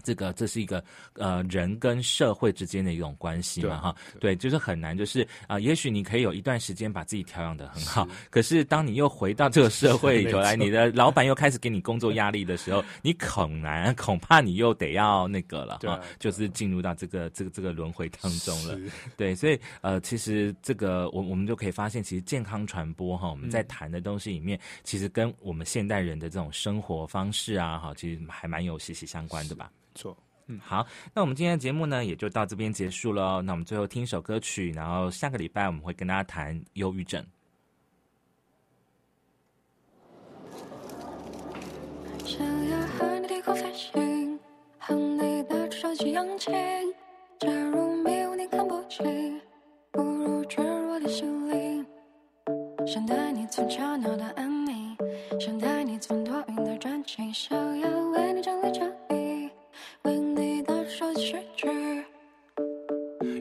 S2: 这个这是一个呃人跟社会之间的一种关系嘛哈，对，就是很难，就是啊、也许你可以有一段时间把自己调养的很好，可是当你又回到这个社会里头来，你的老板又开始给你工作压力的时候，你恐难恐怕你又得要那个了哈就是进入到这个这个这个轮回当中了。对，所以呃，其实这个我我们就可以发现，其实健康传播哈，我们在
S3: 嗯。
S2: 谈的东西里面，其实跟我们现代人的这种生活方式啊，哈，其实还蛮有息息相关的吧。
S3: 错。
S2: 嗯，好，那我们今天的节目呢，也就到这边结束了哦。那我们最后听一首歌曲，然后下个礼拜我们会跟大家谈忧郁症。
S4: 想要和你低空飞行，和你的手机扬起。假如迷雾你看不清，不如坠入我的心灵。想带你从吵闹到安宁，想带你从多云到转晴，想要为你整理的手机续句。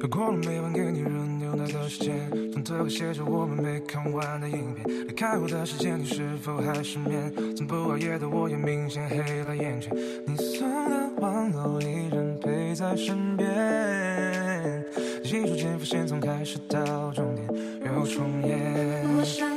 S13: 又过了每晚给你热牛奶的时间，总都会写着我们没看完的影片。离开我的时间，你是否还失眠？从不熬夜的我也明显黑了眼圈。你送的玩偶依然陪在身边，一瞬间浮现从开始到终点又重演。